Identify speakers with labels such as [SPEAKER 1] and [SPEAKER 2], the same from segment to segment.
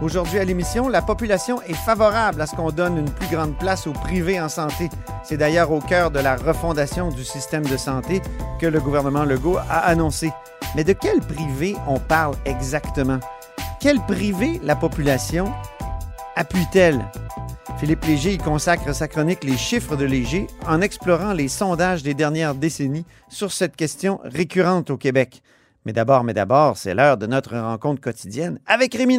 [SPEAKER 1] Aujourd'hui à l'émission, la population est favorable à ce qu'on donne une plus grande place au privé en santé. C'est d'ailleurs au cœur de la refondation du système de santé que le gouvernement Legault a annoncé. Mais de quel privé on parle exactement? Quel privé la population appuie-t-elle? Philippe Léger y consacre sa chronique Les chiffres de Léger en explorant les sondages des dernières décennies sur cette question récurrente au Québec. Mais d'abord, mais d'abord, c'est l'heure de notre rencontre quotidienne avec Rémi.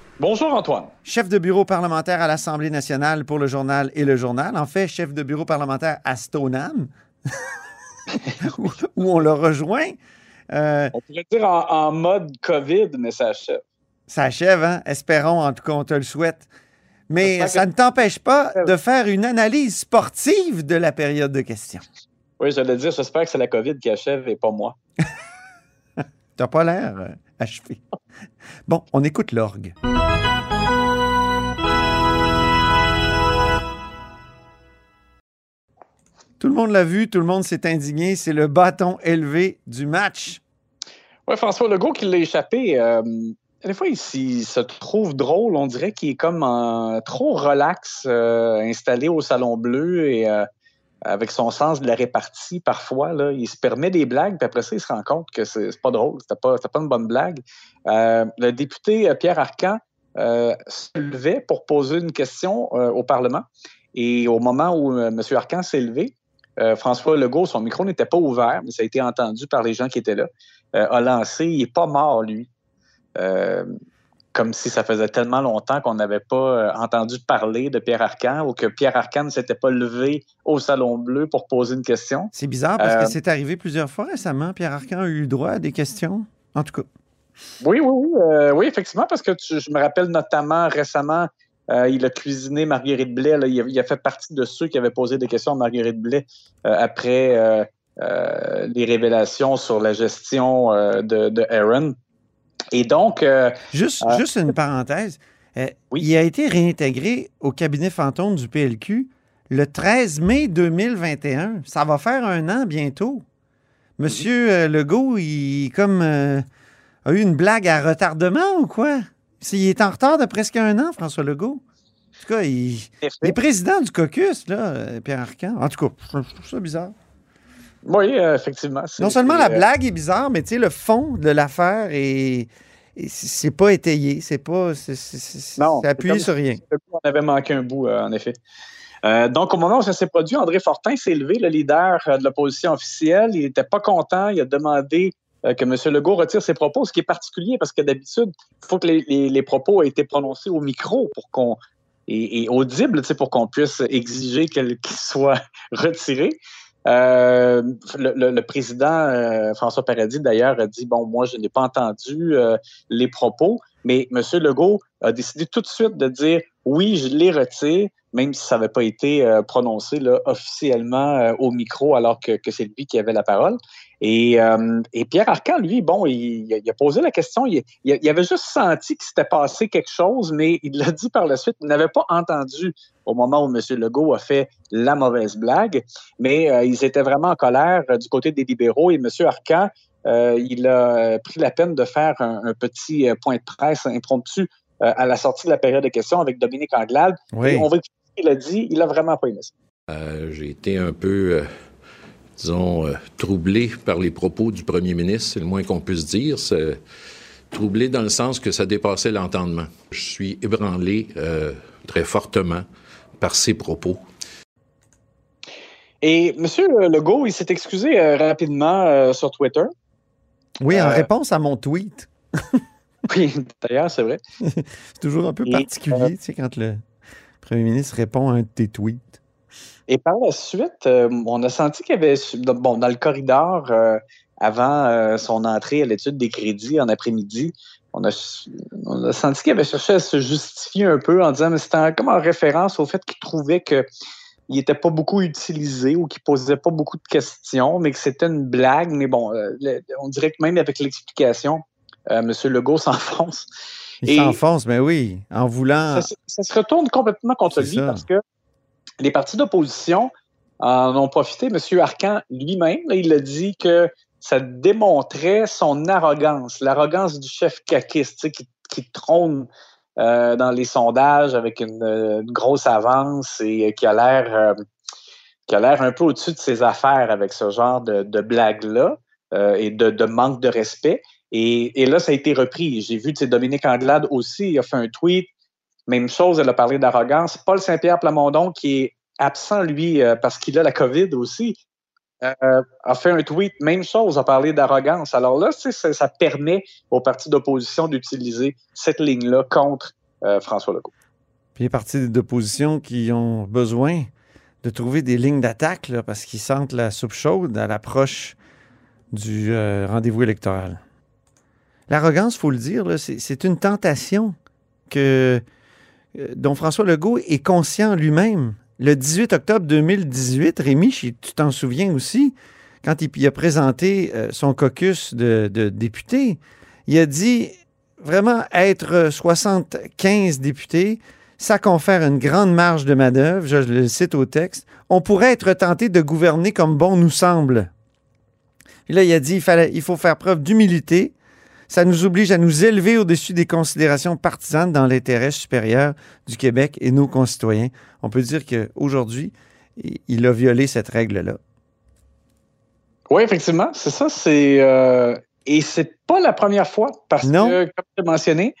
[SPEAKER 2] Bonjour Antoine.
[SPEAKER 1] Chef de bureau parlementaire à l'Assemblée nationale pour le journal et le journal. En fait, chef de bureau parlementaire à Stoneham, où, où on l'a rejoint. Euh,
[SPEAKER 2] On pourrait dire en, en mode COVID, mais ça achève.
[SPEAKER 1] ça achève, hein? Espérons, en tout cas, on te le souhaite. Mais ça ne t'empêche pas de faire une analyse sportive de la période de questions.
[SPEAKER 2] Oui, j'allais dire, j'espère que c'est la COVID qui achève et pas moi.
[SPEAKER 1] T'as pas l'air euh, achevé. Bon, on écoute l'orgue. Tout le monde l'a vu, tout le monde s'est indigné. C'est le bâton élevé du match.
[SPEAKER 2] Oui, François Legault qui l'a échappé. euh, des fois, il, se trouve drôle. On dirait qu'il est comme trop relax, euh, installé au Salon Bleu et euh, avec son sens de la répartie, parfois, il se permet des blagues, puis après ça, il se rend compte que c'est pas drôle, c'était pas, pas une bonne blague. Le député Pierre Arcan se levait pour poser une question au Parlement. Et au moment où M. Arcan s'est levé, euh, François Legault, son micro n'était pas ouvert, mais ça a été entendu par les gens qui étaient là, euh, a lancé, il n'est pas mort, lui. Euh, comme si ça faisait tellement longtemps qu'on n'avait pas entendu parler de Pierre Arcan ou que Pierre Arcan ne s'était pas levé au Salon Bleu pour poser une question.
[SPEAKER 1] C'est bizarre parce que c'est arrivé plusieurs fois récemment. Pierre Arcan a eu le droit à des questions. En tout cas,
[SPEAKER 2] Oui, oui, oui, oui, effectivement, parce que tu- je me rappelle notamment récemment, euh, il a cuisiné Marguerite Blais. là. il, a, il a fait partie de ceux qui avaient posé des questions à Marguerite Blais euh, après euh, les révélations sur la gestion de, de Aaron. Et donc,
[SPEAKER 1] juste, juste une parenthèse.
[SPEAKER 2] Oui.
[SPEAKER 1] Il a été réintégré au cabinet fantôme du PLQ le 13 mai 2021. Ça va faire un an bientôt. Monsieur Legault, il comme euh, a eu une blague à retardement ou quoi? S'il est en retard de presque un an, François Legault. En tout cas, il, il est président du caucus, là, Pierre Arcan. En tout cas, je trouve ça bizarre.
[SPEAKER 2] oui, euh, effectivement.
[SPEAKER 1] Non seulement la
[SPEAKER 2] euh,
[SPEAKER 1] blague est bizarre, mais tu sais, le fond de l'affaire est. est- C'est pas étayé, c'est pas. C'est appuyé sur rien.
[SPEAKER 2] On avait manqué un bout, euh, en effet. Euh, donc, au moment où ça s'est produit, André Fortin s'est levé, le leader de l'opposition officielle. Il n'était pas content. Il a demandé que M. Legault retire ses propos, ce qui est particulier parce que d'habitude, il faut que les, propos aient été prononcés au micro pour qu'on et, et audible, pour qu'on puisse exiger qu'ils soient retirés. Euh, le, président euh, François Paradis, d'ailleurs, a dit Bon, moi, je n'ai pas entendu euh, les propos, mais M. Legault a décidé tout de suite de dire Oui, je les retire, même si ça n'avait pas été euh, prononcé officiellement euh, au micro, alors que c'est lui qui avait la parole. Et, euh, et Pierre Arcan, lui, bon, il, il a posé la question, il, il- avait juste senti qu'il s'était passé quelque chose, mais il l'a dit par la suite, il n'avait pas entendu au moment où M. Legault a fait la mauvaise blague, mais euh, ils étaient vraiment en colère euh, du côté des libéraux et M. Arcan, euh, il a pris la peine de faire un, un petit point de presse impromptu euh, à la sortie de la période de questions avec Dominique Anglade.
[SPEAKER 1] Oui.
[SPEAKER 2] Et on va écouter ce qu'il a dit, il a vraiment pas aimé ça.
[SPEAKER 3] Euh, J'ai été un peu, euh, disons, euh, troublé par les propos du premier ministre, c'est le moins qu'on puisse dire. C'est troublé dans le sens que ça dépassait l'entendement. Je suis ébranlé euh, très fortement par ses propos.
[SPEAKER 2] Et M. Legault, il s'est excusé euh, rapidement euh, sur Twitter.
[SPEAKER 1] Oui, en
[SPEAKER 2] Euh,
[SPEAKER 1] réponse à mon tweet.
[SPEAKER 2] Oui, d'ailleurs, c'est vrai.
[SPEAKER 1] C'est toujours un peu
[SPEAKER 2] Et,
[SPEAKER 1] particulier, tu sais, quand le premier ministre répond à un de tes tweets.
[SPEAKER 2] Et par la suite, euh, on a senti qu'il y avait, bon, dans le corridor, euh, avant euh, son entrée à l'étude des crédits en après-midi, on a, on a senti qu'il avait cherché à se justifier un peu en disant, mais c'était comme en référence au fait qu'il trouvait que il n'était pas beaucoup utilisé ou qu'il posait pas beaucoup de questions, mais que c'était une blague. Mais bon, le- on dirait que même avec l'explication, M. Legault s'enfonce.
[SPEAKER 1] Il s'enfonce, mais oui, en voulant.
[SPEAKER 2] Ça, se- ça se retourne complètement contre lui
[SPEAKER 1] ça.
[SPEAKER 2] parce que les partis d'opposition en ont profité. M. Arcan lui-même, il a dit que ça démontrait son arrogance, l'arrogance du chef caquiste qui, trône euh, dans les sondages avec une, grosse avance et euh, qui a l'air euh, qui a l'air un peu au-dessus de ses affaires avec ce genre de, de blagues-là euh, et de, manque de respect. Et, et là, ça a été repris. J'ai vu Dominique Anglade aussi, il a fait un tweet. Même chose, elle a parlé d'arrogance. Paul Saint-Pierre Plamondon, qui est absent, lui, euh, parce qu'il a la COVID aussi, euh, a fait un tweet, même chose, a parlé d'arrogance. Alors là, ça, ça permet aux partis d'opposition d'utiliser cette ligne-là contre euh, François Legault.
[SPEAKER 1] Puis les partis d'opposition qui ont besoin de trouver des lignes d'attaque parce qu'ils sentent la soupe chaude à l'approche du rendez-vous électoral. L'arrogance, il faut le dire, c'est une tentation que, dont François Legault est conscient lui-même. Le 18 octobre 2018, Rémi, tu t'en souviens aussi, quand il, a présenté euh, son caucus de, députés, il a dit vraiment être 75 députés, ça confère une grande marge de manœuvre, je le cite au texte. On pourrait être tenté de gouverner comme bon nous semble. Là, il a dit il faut faire preuve d'humilité. Ça nous oblige à nous élever au-dessus des considérations partisanes dans l'intérêt supérieur du Québec et nos concitoyens. On peut dire qu'aujourd'hui, il a violé cette règle-là.
[SPEAKER 2] Oui, effectivement, c'est ça. C'est euh, et c'est pas la première fois parce
[SPEAKER 1] Non.
[SPEAKER 2] que, comme tu mentionné,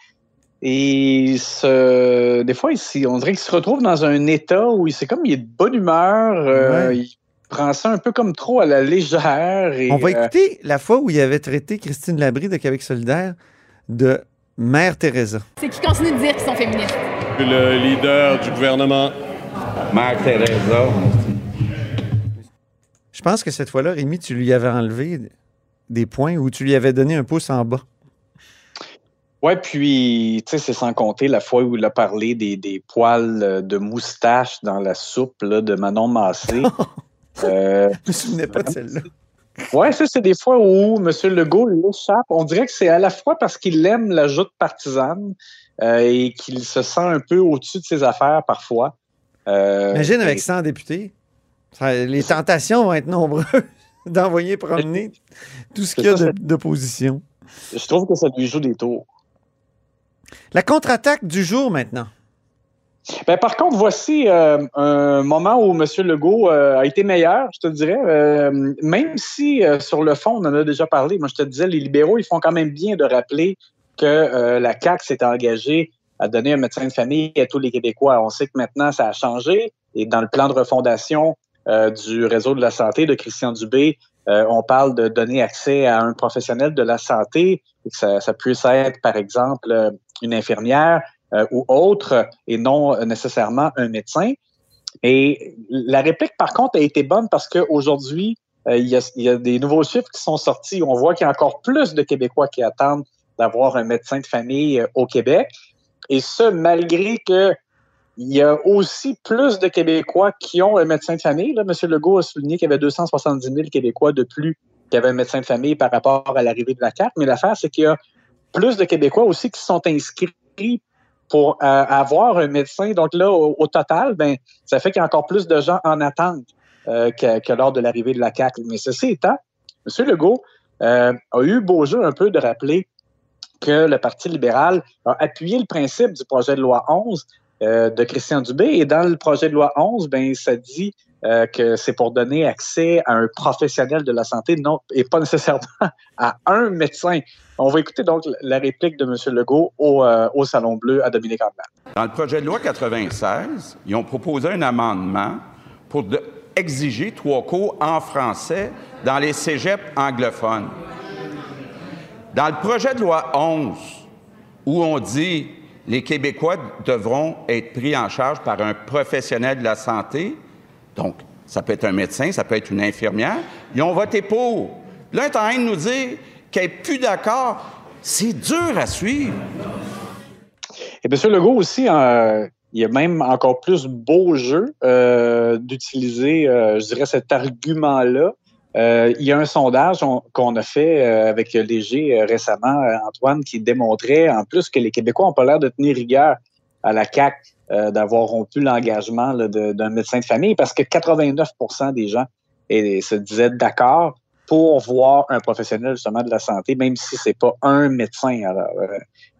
[SPEAKER 2] et ce, des fois, ici, on dirait qu'il se retrouve dans un état où il c'est comme il est de bonne humeur, euh,
[SPEAKER 1] Ouais.
[SPEAKER 2] il prend ça un peu comme trop à la légère. Et,
[SPEAKER 1] On va
[SPEAKER 2] euh,
[SPEAKER 1] écouter la fois où il avait traité Christine Labrie de Québec solidaire de Mère Teresa.
[SPEAKER 4] C'est qu'ils continuent de dire qu'ils sont féministes?
[SPEAKER 5] Le leader du gouvernement.
[SPEAKER 6] Mère Teresa.
[SPEAKER 1] Je pense que cette fois-là, Rémi, tu lui avais enlevé des points ou tu lui avais donné un pouce en bas.
[SPEAKER 2] Ouais, puis, tu sais, c'est sans compter la fois où il a parlé des, des poils euh, de moustache dans la soupe là, de Manon Massé. Euh,
[SPEAKER 1] Je me souvenais pas de celle-là.
[SPEAKER 2] Ouais, ça, c'est des fois où M. Legault l'échappe. On dirait que c'est à la fois parce qu'il aime la joute partisane euh, et qu'il se sent un peu au-dessus de ses affaires parfois. Euh,
[SPEAKER 1] Imagine avec
[SPEAKER 2] et-
[SPEAKER 1] 100 députés. Ça- les tentations vont être nombreuses d'envoyer promener tout ce qu'il y a d'opposition.
[SPEAKER 2] Je trouve que ça lui joue des tours.
[SPEAKER 1] La contre-attaque du jour maintenant.
[SPEAKER 2] Ben, par contre, voici euh, un moment où M. Legault euh, a été meilleur, je te dirais. Euh, même si, sur le fond, on en a déjà parlé, moi, je te disais, les libéraux, ils font quand même bien de rappeler que la CAQ s'est engagée à donner un médecin de famille à tous les Québécois. On sait que maintenant, ça a changé. Et dans le plan de refondation du réseau de la santé de Christian Dubé, on parle de donner accès à un professionnel de la santé, que ça, ça puisse être, par exemple, une infirmière ou autre, et non euh, nécessairement un médecin. Et la réplique, par contre, a été bonne parce qu'aujourd'hui, euh, il, y a, des nouveaux chiffres qui sont sortis. On voit qu'il y a encore plus de Québécois qui attendent d'avoir un médecin de famille euh, au Québec. Et ce, malgré que il y a aussi plus de Québécois qui ont un médecin de famille. Là, M. Legault a souligné qu'il y avait 270 000 Québécois de plus qui avaient un médecin de famille par rapport à l'arrivée de la carte. Mais l'affaire, c'est qu'il y a plus de Québécois aussi qui sont inscrits pour euh, avoir un médecin. Donc là, au, total, ben, ça fait qu'il y a encore plus de gens en attente euh, que, lors de l'arrivée de la CAQ. Mais ceci étant, M. Legault euh, a eu beau jeu un peu de rappeler que le Parti libéral a appuyé le principe du projet de loi 11 euh, de Christian Dubé. Et dans le projet de loi 11, ben, ça dit euh, que c'est pour donner accès à un professionnel de la santé non, et pas nécessairement à un médecin. On va écouter donc la réplique de M. Legault au, euh, au Salon Bleu à Dominique Anglade.
[SPEAKER 6] Dans le projet de loi 96, ils ont proposé un amendement pour exiger trois cours en français dans les cégeps anglophones. Dans le projet de loi 11, où on dit les Québécois devront être pris en charge par un professionnel de la santé, donc ça peut être un médecin, ça peut être une infirmière, ils ont voté pour. Là, est en train de nous dire qu'elle n'est plus d'accord. C'est dur à suivre.
[SPEAKER 2] Et M. Legault aussi, euh, il y a même encore plus beau jeu euh, d'utiliser, euh, je dirais, cet argument-là. Il y a un sondage qu'on a fait avec Léger récemment, Antoine, qui démontrait en plus que les Québécois n'ont pas l'air de tenir rigueur à la CAQ d'avoir rompu l'engagement d'un médecin de famille parce que 89% des gens et, se disaient d'accord pour voir un professionnel justement de la santé, même si c'est pas un médecin. Alors,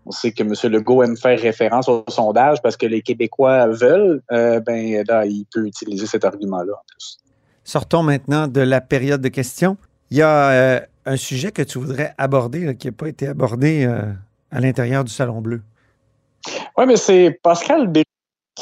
[SPEAKER 2] on sait que M. Legault aime faire référence au sondage parce que les Québécois veulent, euh, ben là, il peut utiliser cet argument-là en plus.
[SPEAKER 1] Sortons maintenant de la période de questions. Il y a euh, un sujet que tu voudrais aborder qui n'a pas été abordé euh, à l'intérieur du Salon Bleu.
[SPEAKER 2] Oui, mais c'est Pascal Bé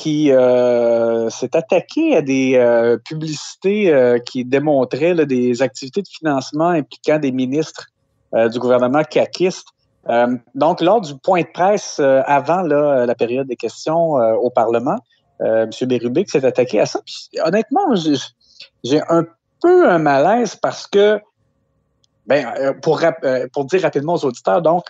[SPEAKER 2] qui s'est attaqué à des publicités qui démontraient des activités de financement impliquant des ministres du gouvernement caquiste. Euh, donc, lors du point de presse euh, avant la période des questions euh, au Parlement, M. Bérubé s'est attaqué à ça. honnêtement, j'ai un peu un malaise parce que, ben, pour, pour dire rapidement aux auditeurs, donc,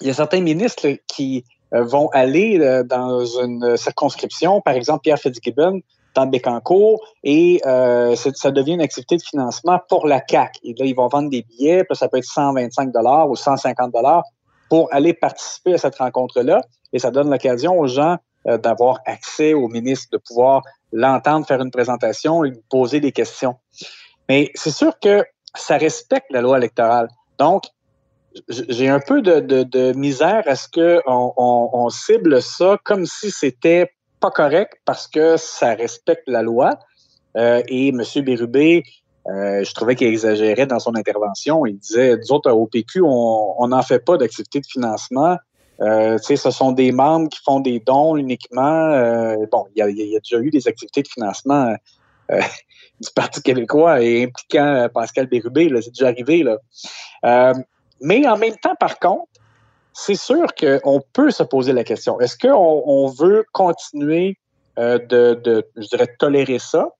[SPEAKER 2] il y a certains ministres qui vont aller dans une circonscription, par exemple Pierre Fitzgibbon, dans Bécancourt, et ça devient une activité de financement pour la CAC. Et là, ils vont vendre des billets, ça peut être 125 dollars ou 150 dollars pour aller participer à cette rencontre-là. Et ça donne l'occasion aux gens euh, d'avoir accès au ministre, de pouvoir l'entendre faire une présentation et lui poser des questions. Mais c'est sûr que ça respecte la loi électorale. Donc, j'ai un peu de, misère à ce qu'on on, cible ça comme si c'était pas correct parce que ça respecte la loi. Euh, et M. Bérubé euh, je trouvais qu'il exagérait dans son intervention. Il disait, nous autres, au PQ, on n'en fait pas d'activité de financement. Euh, ce sont des membres qui font des dons uniquement. Euh, bon, il y, a, déjà eu des activités de financement du Parti québécois et impliquant Pascal Bérubé, c'est déjà arrivé. Là. Mais en même temps, par contre, c'est sûr qu'on peut se poser la question. Est-ce qu'on on veut continuer de, de, je dirais, tolérer ça?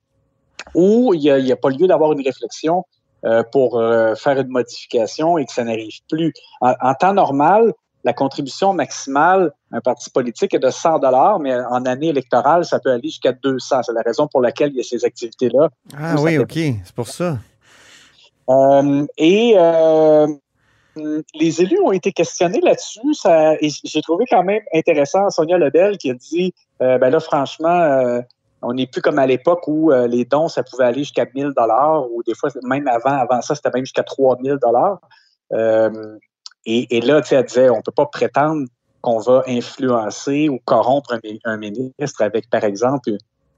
[SPEAKER 2] où il n'y a, pas lieu d'avoir une réflexion euh, pour euh, faire une modification et que ça n'arrive plus? En, temps normal, la contribution maximale d'un parti politique est de 100 dollars, mais en année électorale, ça peut aller jusqu'à 200. C'est la raison pour laquelle il y a ces activités-là.
[SPEAKER 1] Ah oui, OK, c'est pour ça.
[SPEAKER 2] Euh, et les élus ont été questionnés là-dessus. et j'ai trouvé quand même intéressant Sonia Lebel qui a dit, ben là, franchement, on n'est plus comme à l'époque où euh, les dons, ça pouvait aller jusqu'à 1000 dollars ou des fois, même avant, avant ça, c'était même jusqu'à 3000 dollars. Euh, et, là, tu sais, elle disait, on peut pas prétendre qu'on va influencer ou corrompre un, ministre avec, par exemple,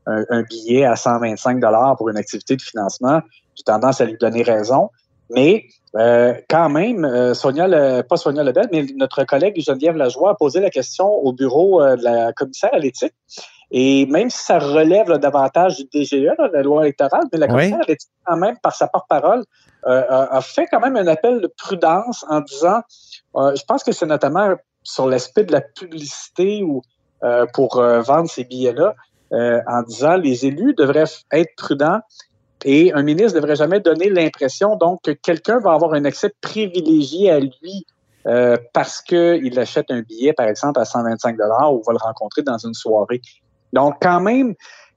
[SPEAKER 2] un, billet à 125 dollars pour une activité de financement. J'ai tendance à lui donner raison. Mais euh, quand même, Sonia, pas Sonia Lebel, mais notre collègue Geneviève Lajoie a posé la question au bureau de la commissaire à l'éthique. Et même si ça relève davantage du DGE, la loi électorale, mais la commissaire oui. quand même, par sa porte-parole, euh, a fait quand même un appel de prudence en disant, euh, je pense que c'est notamment sur l'aspect de la publicité ou euh, pour vendre ces billets-là, en disant les élus devraient être prudents et un ministre ne devrait jamais donner l'impression donc que quelqu'un va avoir un accès privilégié à lui parce qu'il achète un billet, par exemple, à 125 ou va le rencontrer dans une soirée. Donc, quand même,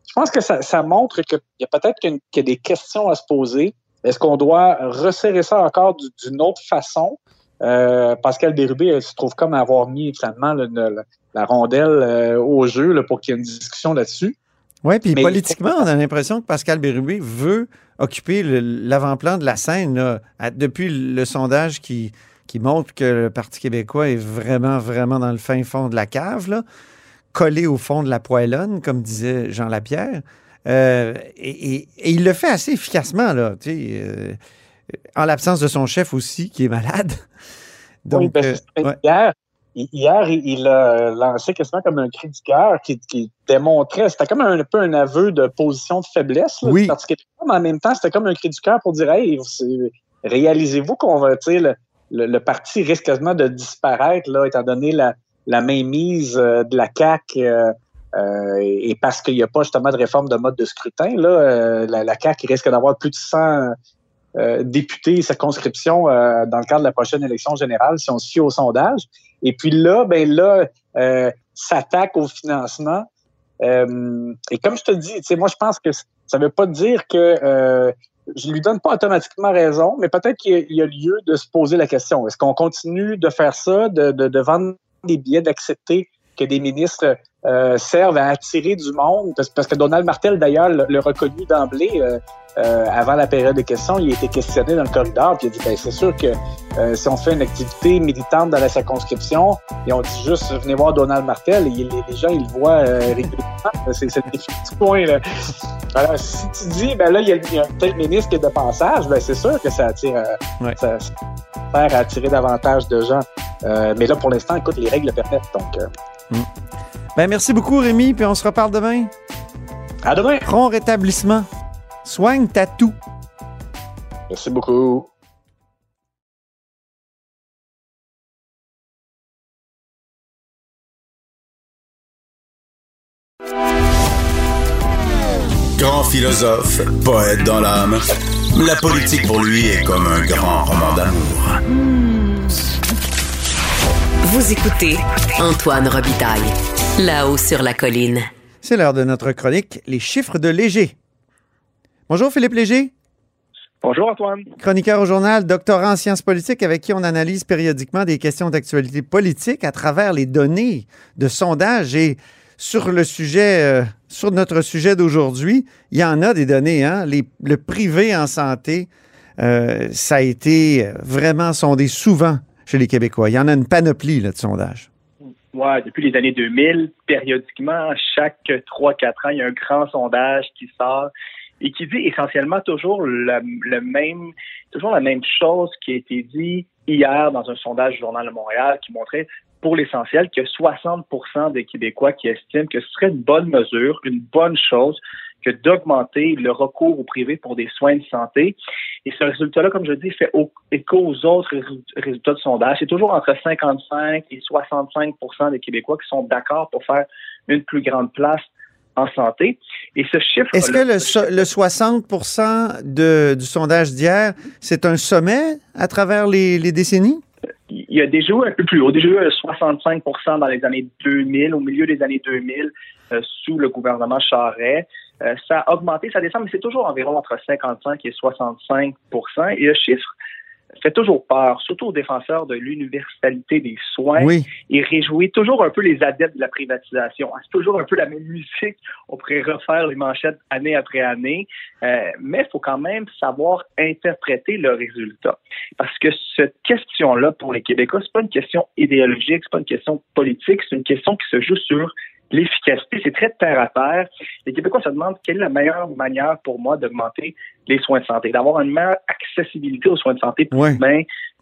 [SPEAKER 2] je pense que ça, montre qu'il y a peut-être qu'il y a des questions à se poser. Est-ce qu'on doit resserrer ça encore d'une autre façon? Euh, Pascal Bérubé se trouve comme avoir mis finalement la rondelle euh, au jeu pour qu'il y ait une discussion là-dessus.
[SPEAKER 1] Oui, puis politiquement, on a l'impression que Pascal Bérubé veut occuper l'avant-plan de la scène depuis le sondage qui, qui montre que le Parti québécois est vraiment, vraiment dans le fin fond de la cave. Là collé au fond de la poêlonne, comme disait Jean Lapierre. Euh, et, il le fait assez efficacement, là, euh, en l'absence de son chef aussi, qui est malade.
[SPEAKER 2] Donc, ben, euh, hier, hier, il a lancé quasiment comme un cri du cœur qui, démontrait, c'était comme un, peu un aveu de position de faiblesse.
[SPEAKER 1] oui.
[SPEAKER 2] Parce que, mais en même temps, c'était comme un cri du cœur pour dire Hey, réalisez-vous qu'on va, le, parti risque quasiment de disparaître, là, étant donné la, la mainmise euh, de la CAQ euh, euh, et parce qu'il n'y a pas justement de réforme de mode de scrutin, là, la, la CAQ risque d'avoir plus de 100 députés circonscriptions dans le cadre de la prochaine élection générale si on fie au sondage. Et puis là, ben là, s'attaque au financement. et comme je te dis, moi, je pense que ça ne veut pas dire que je lui donne pas automatiquement raison, mais peut-être qu'il y, a lieu de se poser la question. Est-ce qu'on continue de faire ça, de, de, de vendre des billets, d'accepter que des ministres euh, servent à attirer du monde, parce, que Donald Martel, d'ailleurs, l'a reconnu d'emblée euh, euh, avant la période de questions. Il a été questionné dans le corridor, puis il a dit ben, c'est sûr que si on fait une activité militante dans la circonscription, et on dit juste venez voir Donald Martel, et les, gens, ils le voient régulièrement. C'est le défi du point. Là. Alors, si tu dis, ben là, il y a, a peut-être ministre qui est de passage, ben c'est sûr que ça attire, ça, ça faire attirer davantage de gens. mais là, pour l'instant, écoute, les règles le permettent. Donc,
[SPEAKER 1] mm. Ben, merci beaucoup, Rémi, puis on se reparle demain.
[SPEAKER 2] À demain.
[SPEAKER 1] Prends rétablissement. Soigne ta toux.
[SPEAKER 2] Merci beaucoup.
[SPEAKER 7] Grand philosophe, poète dans l'âme, la politique pour lui est comme un grand roman d'amour.
[SPEAKER 8] Vous écoutez Antoine Robitaille. Là-haut sur la colline.
[SPEAKER 1] C'est l'heure de notre chronique Les chiffres de Léger. Bonjour Philippe Léger.
[SPEAKER 9] Bonjour Antoine.
[SPEAKER 1] Chroniqueur au journal, doctorant en sciences politiques avec qui on analyse périodiquement des questions d'actualité politique à travers les données de sondage et sur le sujet, euh, sur notre sujet d'aujourd'hui, il y en a des données, hein? le privé en santé, euh, ça a été vraiment sondé souvent chez les Québécois. Il y en a une panoplie de sondages.
[SPEAKER 9] Ouais, depuis les années 2000, périodiquement, chaque 3-4 ans, il y a un grand sondage qui sort et qui dit essentiellement toujours le, même, toujours la même chose qui a été dit hier dans un sondage du Journal de Montréal qui montrait pour l'essentiel que 60% des Québécois qui estiment que ce serait une bonne mesure, une bonne chose que d'augmenter le recours au privé pour des soins de santé. Et ce résultat-là, comme je dis, fait écho aux autres résultats de sondage. C'est toujours entre 55 et 65% des Québécois qui sont d'accord pour faire une plus grande place en santé. Et ce chiffre.
[SPEAKER 1] Est-ce que le, le 60 de, du sondage d'hier, c'est un sommet à travers les, les décennies?
[SPEAKER 9] il y a déjà eu un peu plus haut, déjà eu 65% dans les années 2000, au milieu des années 2000, euh, sous le gouvernement Charret. Euh, ça a augmenté, ça descend, mais c'est toujours environ entre 55 et 65% Et le chiffre fait toujours peur, surtout aux défenseurs de l'universalité des soins. Et réjouit toujours un peu les adeptes de la privatisation. C'est toujours un peu la même musique. On pourrait refaire les manchettes année après année. Euh, mais il faut quand même savoir interpréter le résultat. Parce que cette question-là, pour les Québécois, c'est pas une question idéologique, c'est pas une question politique, c'est une question qui se joue sur l'efficacité, c'est très terre à terre. Les Québécois se demandent quelle est la meilleure manière pour moi d'augmenter les soins de santé, d'avoir une meilleure accessibilité aux soins de santé plus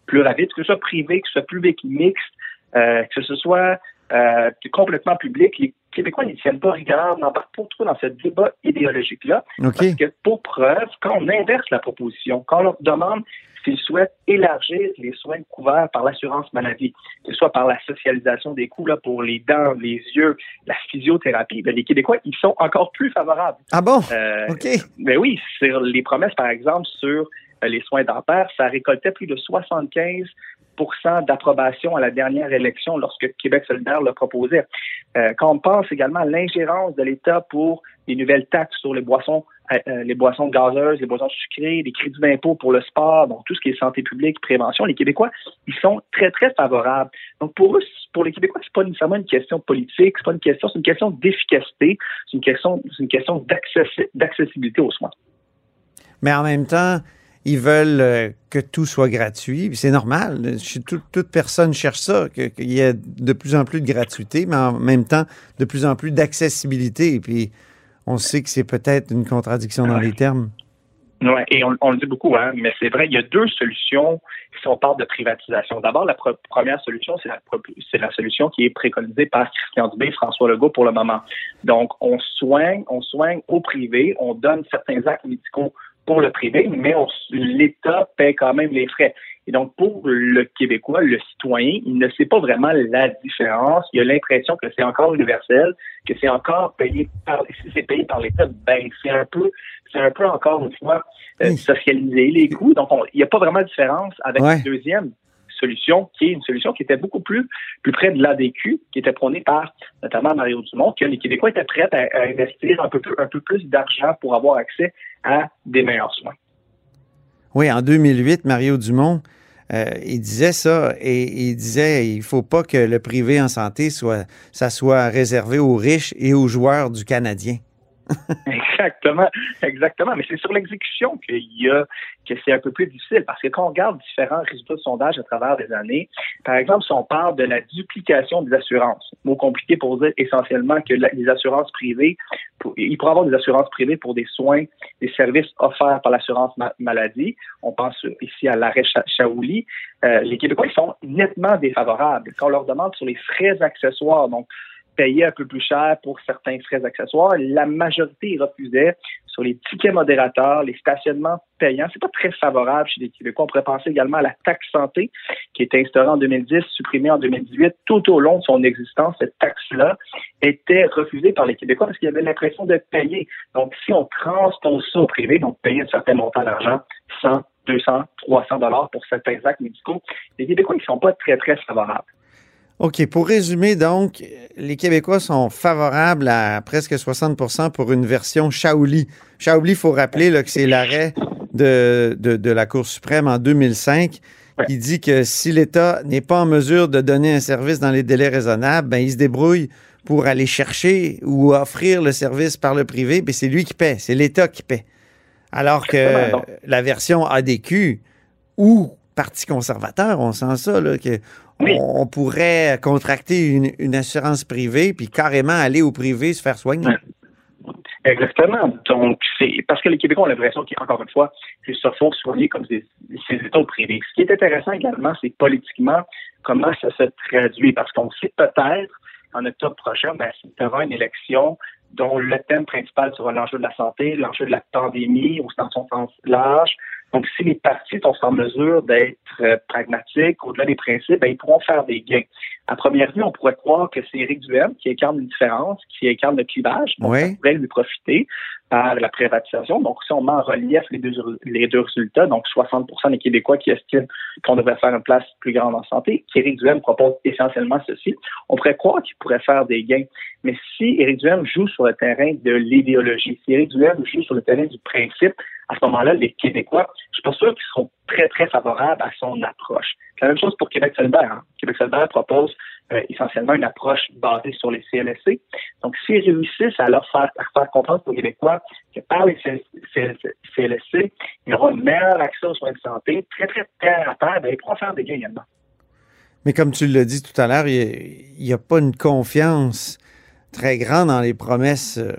[SPEAKER 9] plus rapide, que ce soit privé, que ce soit public mixte, euh, que ce soit euh, complètement public. Les Québécois n'y tiennent pas rigueur, n'embarquent pas trop dans ce débat idéologique-là. Parce que pour preuve, quand on inverse la proposition, quand on leur demande s'ils souhaitent élargir les soins couverts par l'assurance maladie, que ce soit par la socialisation des coûts là, pour les dents, les yeux, la physiothérapie, ben, les Québécois, ils sont encore plus favorables.
[SPEAKER 1] Ah bon? Euh, OK.
[SPEAKER 9] Ben oui, sur les promesses, par exemple, sur euh, les soins dentaires, ça récoltait plus de 75 d'approbation à la dernière élection lorsque Québec solidaire l'a proposé. Euh, quand on pense également à l'ingérence de l'État pour les nouvelles taxes sur les boissons, les boissons gazeuses, les boissons sucrées, les crédits d'impôt pour le sport, donc tout ce qui est santé publique, prévention, les Québécois, ils sont très, très favorables. Donc pour eux, pour les Québécois, c'est pas nécessairement une question politique, c'est pas une question, c'est une question d'efficacité, c'est une question, c'est une question d'accessibilité aux soins.
[SPEAKER 1] Mais en même temps, ils veulent euh, que tout soit gratuit. C'est normal. toute personne cherche ça, qu'il y ait de plus en plus de gratuité, mais en même temps, de plus en plus d'accessibilité. Puis, on sait que c'est peut-être une contradiction dans les termes.
[SPEAKER 9] Oui, et on, le dit beaucoup, hein, mais c'est vrai, il y a deux solutions si on parle de privatisation. D'abord, la première solution, c'est la, solution qui est préconisée par Christian Dubé et François Legault pour le moment. Donc, on soigne, on soigne au privé, on donne certains actes médicaux pour le privé, mais l'État paie quand même les frais. Et donc, pour le Québécois, le citoyen, il ne sait pas vraiment la différence. Il a l'impression que c'est encore universel, que c'est encore payé par, si c'est payé par l'État, ben, c'est un peu, c'est un peu encore une fois, euh, socialiser les coûts. Donc, il n'y a pas vraiment de différence avec le deuxième qui est une solution qui était beaucoup plus, plus près de l'ADQ, qui était prônée par notamment Mario Dumont, que les Québécois étaient prêts à, investir un peu, un peu plus d'argent pour avoir accès à des meilleurs soins.
[SPEAKER 1] Oui, en 2008, Mario Dumont, euh, il disait ça et il disait il faut pas que le privé en santé soit ça soit réservé aux riches et aux joueurs du Canadien.
[SPEAKER 9] exactement, exactement. Mais c'est sur l'exécution qu'il y a que c'est un peu plus difficile parce que quand on regarde différents résultats de sondage à travers les années, par exemple, si on parle de la duplication des assurances, mot compliqué pour dire essentiellement que les assurances privées, il pourrait avoir des assurances privées pour des soins, des services offerts par l'assurance maladie. On pense ici à l'arrêt Chaouli. Euh, les Québécois ils sont nettement défavorables. Quand on leur demande sur les frais accessoires, donc payer un peu plus cher pour certains frais accessoires. La majorité refusait sur les tickets modérateurs, les stationnements payants. C'est pas très favorable chez les Québécois. On pourrait penser également à la taxe santé qui est instaurée en 2010, supprimée en 2018. Tout au long de son existence, cette taxe-là était refusée par les Québécois parce qu'ils avaient l'impression de payer. Donc, si on transpose ça au privé, donc payer un certain montant d'argent, 100, 200, 300 dollars pour certains actes médicaux, les Québécois, ils sont pas très, très favorables.
[SPEAKER 1] OK. Pour résumer, donc, les Québécois sont favorables à presque 60% pour une version Shaoli. Shaoli, il faut rappeler que c'est l'arrêt de, de, la Cour suprême en 2005 qui dit que si l'État n'est pas en mesure de donner un service dans les délais raisonnables, ben, il se débrouille pour aller chercher ou offrir le service par le privé, puis c'est lui qui paie, c'est l'État qui paie. Alors que la version ADQ ou Parti conservateur, on sent ça, là, que on, pourrait contracter une, assurance privée puis carrément aller au privé se faire soigner.
[SPEAKER 9] Exactement. Donc, c'est parce que les Québécois ont l'impression qu'encore une fois, ils se font soigner comme des, ces États privés. Ce qui est intéressant également, c'est politiquement comment ça se traduit. Parce qu'on sait peut-être en octobre prochain, ben, y aura une élection dont le thème principal sera l'enjeu de la santé, l'enjeu de la pandémie au sens large, donc, si les partis sont en mesure d'être euh, pragmatiques au-delà des principes, ben, ils pourront faire des gains. À première vue, on pourrait croire que c'est Éric Duhem qui incarne une différence, qui incarne le clivage. Donc, ça pourrait lui profiter par la privatisation. Donc, si on met en relief les deux, les deux résultats, donc 60% des Québécois qui estiment qu'on devrait faire une place plus grande en santé, qu'Éric Duhem propose essentiellement ceci, on pourrait croire qu'il pourrait faire des gains. Mais si Éric Duhem joue sur le terrain de l'idéologie, si Éric Duhem joue sur le terrain du principe, à ce moment-là, les Québécois, je suis pas sûr qu'ils seront très, très favorables à son approche. C'est la même chose pour Québec solidaire. Hein. Québec solidaire propose euh, essentiellement une approche basée sur les CLSC. Donc, s'ils réussissent à leur faire, faire comprendre aux Québécois que par les CLSC, il y aura un meilleur accès aux soins de santé, très, très terre à terre, ben, ils pourront faire des gains également.
[SPEAKER 1] Mais comme tu l'as dit tout à l'heure, il n'y a, pas une confiance très grande dans les promesses euh,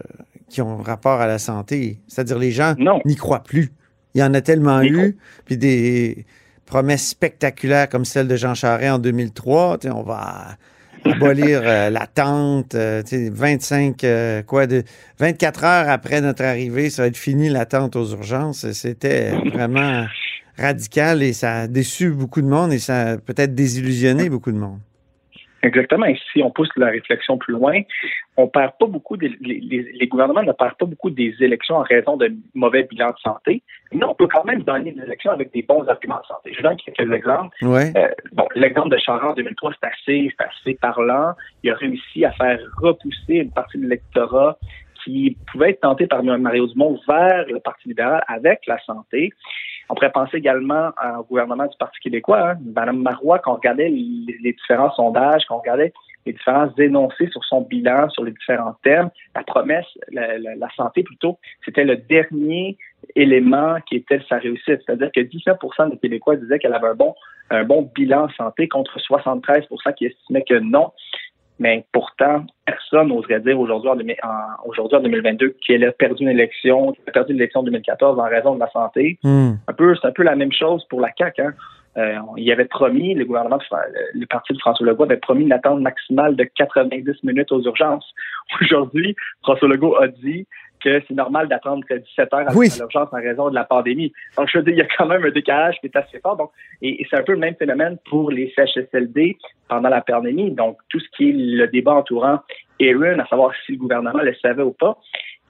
[SPEAKER 1] qui ont rapport à la santé. C'est-à-dire les gens n'y croient plus. Il y en a tellement eu, puis des promesses spectaculaires comme celle de Jean Charest en 2003. On va abolir euh, l'attente, 25 euh, euh, quoi de 24 heures après notre arrivée, ça va être fini l'attente aux urgences. C'était vraiment radical et ça a déçu beaucoup de monde et ça a peut-être désillusionné beaucoup de monde.
[SPEAKER 9] Exactement. Et si on pousse la réflexion plus loin, on perd pas beaucoup, les, les, gouvernements ne perdent pas beaucoup des élections en raison de mauvais bilans de santé, mais on peut quand même gagner des élections avec des bons arguments de santé. Je donne quelques exemples.
[SPEAKER 1] Ouais. Euh,
[SPEAKER 9] bon, l'exemple de Charles en 2003, c'est assez, assez parlant. Il a réussi à faire repousser une partie de l'électorat qui pouvait être tenté par Mario Dumont vers le Parti libéral avec la santé. On pourrait penser également au gouvernement du Parti québécois. Hein. Madame Marois, quand on regardait les, différents sondages, quand on regardait les différents énoncés sur son bilan, sur les différents thèmes, la promesse, la, santé plutôt, c'était le dernier élément qui était sa réussite. C'est-à-dire que 19% des Québécois disaient qu'elle avait un bon, un bon bilan santé contre 73% qui estimaient que non. Mais pourtant, personne n'oserait dire aujourd'hui en, aujourd'hui en 2022 qu'elle a perdu une élection, qu'elle a perdu l'élection en 2014 en raison de la santé.
[SPEAKER 1] Hmm.
[SPEAKER 9] Un peu, c'est un peu la même chose pour la CAQ. Hein. Euh, il avait promis, le gouvernement, le parti de François Legault avait promis une attente maximale de 90 minutes aux urgences. Aujourd'hui, François Legault a dit que c'est normal d'attendre 17 heures à,
[SPEAKER 1] Oui.
[SPEAKER 9] l'urgence en raison de la pandémie. Donc, je veux dire, il y a quand même un décalage qui est assez fort. Donc, et, et c'est un peu le même phénomène pour les CHSLD pendant la pandémie. Donc, tout ce qui est le débat entourant Aaron, à savoir si le gouvernement le savait ou pas,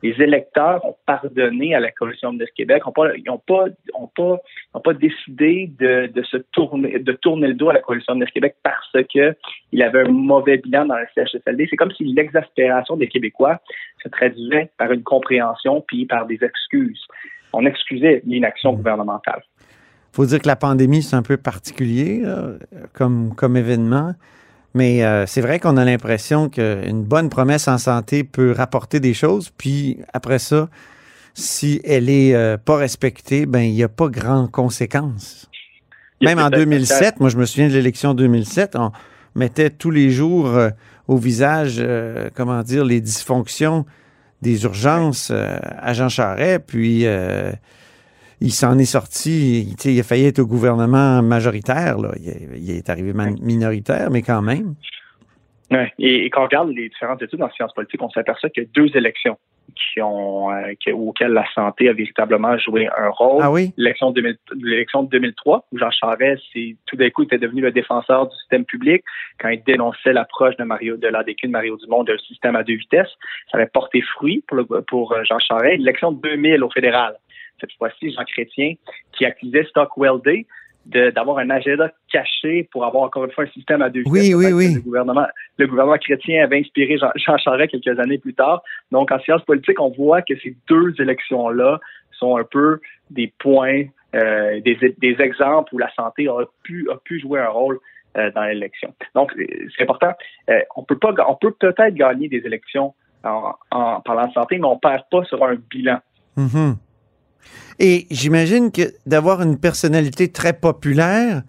[SPEAKER 9] les électeurs ont pardonné à la Coalition de Québec, ils n'ont pas, décidé de, se tourner, le dos à la Coalition de Québec parce que il avait un mauvais bilan dans le CHSLD. C'est comme si l'exaspération des Québécois se traduisait par une compréhension puis par des excuses. On excusait l'inaction gouvernementale.
[SPEAKER 1] faut dire que la pandémie, c'est un peu particulier comme, comme événement. Mais euh, c'est vrai qu'on a l'impression qu'une bonne promesse en santé peut rapporter des choses. Puis après ça, si elle est euh, pas respectée, ben il n'y a pas grand
[SPEAKER 9] a
[SPEAKER 1] Même en
[SPEAKER 9] peut-être
[SPEAKER 1] 2007, moi je me souviens de l'élection 2007, on mettait tous les jours euh, au visage, comment dire, les dysfonctions des urgences à Jean Charest. Puis il s'en est sorti, il a failli être au gouvernement majoritaire. Là. Il, est- il est arrivé minoritaire, mais quand même.
[SPEAKER 9] Ouais. Et, et quand on regarde les différentes études en sciences politiques, on s'aperçoit qu'il y a deux élections qui ont, euh, qui- auxquelles la santé a véritablement joué un rôle.
[SPEAKER 1] Ah oui?
[SPEAKER 9] L'élection de 2000 l'élection de 2003, où Jean Charest, tout d'un coup, était devenu le défenseur du système public quand il dénonçait l'approche de Mario, de l'ADQ de Mario Dumont d'un système à deux vitesses. Ça avait porté fruit pour, le- pour euh, Jean Charest. L'élection de 2000 au fédéral, cette fois-ci, Jean Chrétien, qui accusait Stockwell Day d'avoir un agenda caché pour avoir encore une fois un système à deux
[SPEAKER 1] Oui, oui, oui.
[SPEAKER 9] Le gouvernement, le gouvernement chrétien avait inspiré Jean, Jean Charest quelques années plus tard. Donc, en sciences politiques, on voit que ces deux élections-là sont un peu des points, euh, des, des exemples où la santé a pu, a pu jouer un rôle euh, dans l'élection. Donc, euh, c'est important. Euh, on peut pas, on peut peut-être gagner des élections en, en parlant de santé, mais on perd pas sur un bilan.
[SPEAKER 1] Mhm. Et j'imagine que d'avoir une personnalité très populaire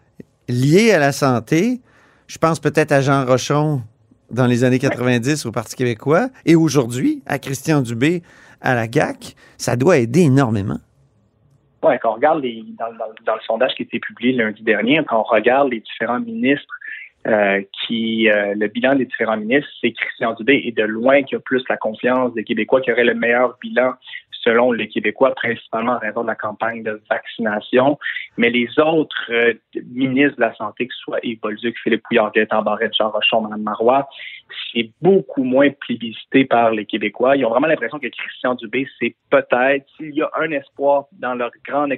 [SPEAKER 1] liée à la santé, je pense peut-être à Jean Rochon dans les années 90 au Parti québécois et aujourd'hui à Christian Dubé à la GAC, ça doit aider énormément.
[SPEAKER 9] Ouais, quand on regarde les, dans, dans- dans le sondage qui a été publié lundi dernier, quand on regarde les différents ministres euh, qui euh, le bilan des différents ministres, c'est Christian Dubé et de loin qui a plus la confiance des Québécois, qui aurait le meilleur bilan selon les Québécois, principalement en raison de la campagne de vaccination. Mais les autres euh, ministres de la Santé, que ce soit Yves Bolduc, Philippe Couillard, Gaëtan Barrette, Jean Rochon, Mme Marois, c'est beaucoup moins plébiscité par les Québécois. Ils ont vraiment l'impression que Christian Dubé, c'est peut-être, s'il y a un espoir dans leur grande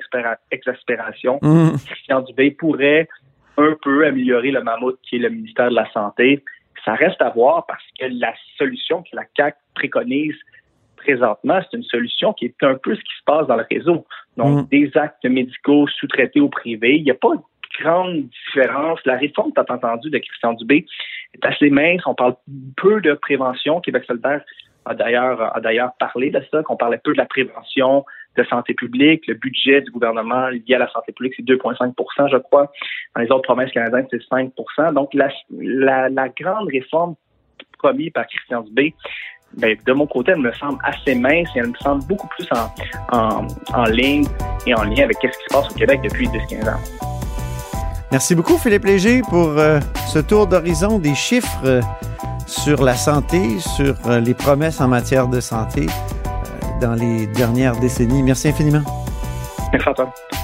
[SPEAKER 9] exaspération,
[SPEAKER 1] Mhm.
[SPEAKER 9] Christian Dubé pourrait un peu améliorer le mammouth qui est le ministère de la Santé. Ça reste à voir parce que la solution que la CAQ préconise présentement, c'est une solution qui est un peu ce qui se passe dans le réseau. Donc,
[SPEAKER 1] Mm.
[SPEAKER 9] des actes médicaux sous-traités au privé. Il n'y a pas de grande différence. La réforme, tu as entendu, de Christian Dubé est assez mince. On parle peu de prévention. Québec solidaire a d'ailleurs a d'ailleurs parlé de ça, qu'on parlait peu de la prévention de santé publique. Le budget du gouvernement lié à la santé publique, c'est 2,5% je crois. Dans les autres provinces canadiennes, c'est 5% Donc, la, la, la grande réforme promise par Christian Dubé, ben, de mon côté, elle me semble assez mince et elle me semble beaucoup plus en, en, en ligne et en lien avec ce qui se passe au Québec depuis 10-15 ans.
[SPEAKER 1] Merci beaucoup, Philippe Léger, pour euh, ce tour d'horizon des chiffres euh, sur la santé, sur euh, les promesses en matière de santé dans les dernières décennies. Merci infiniment.
[SPEAKER 9] Merci Antoine.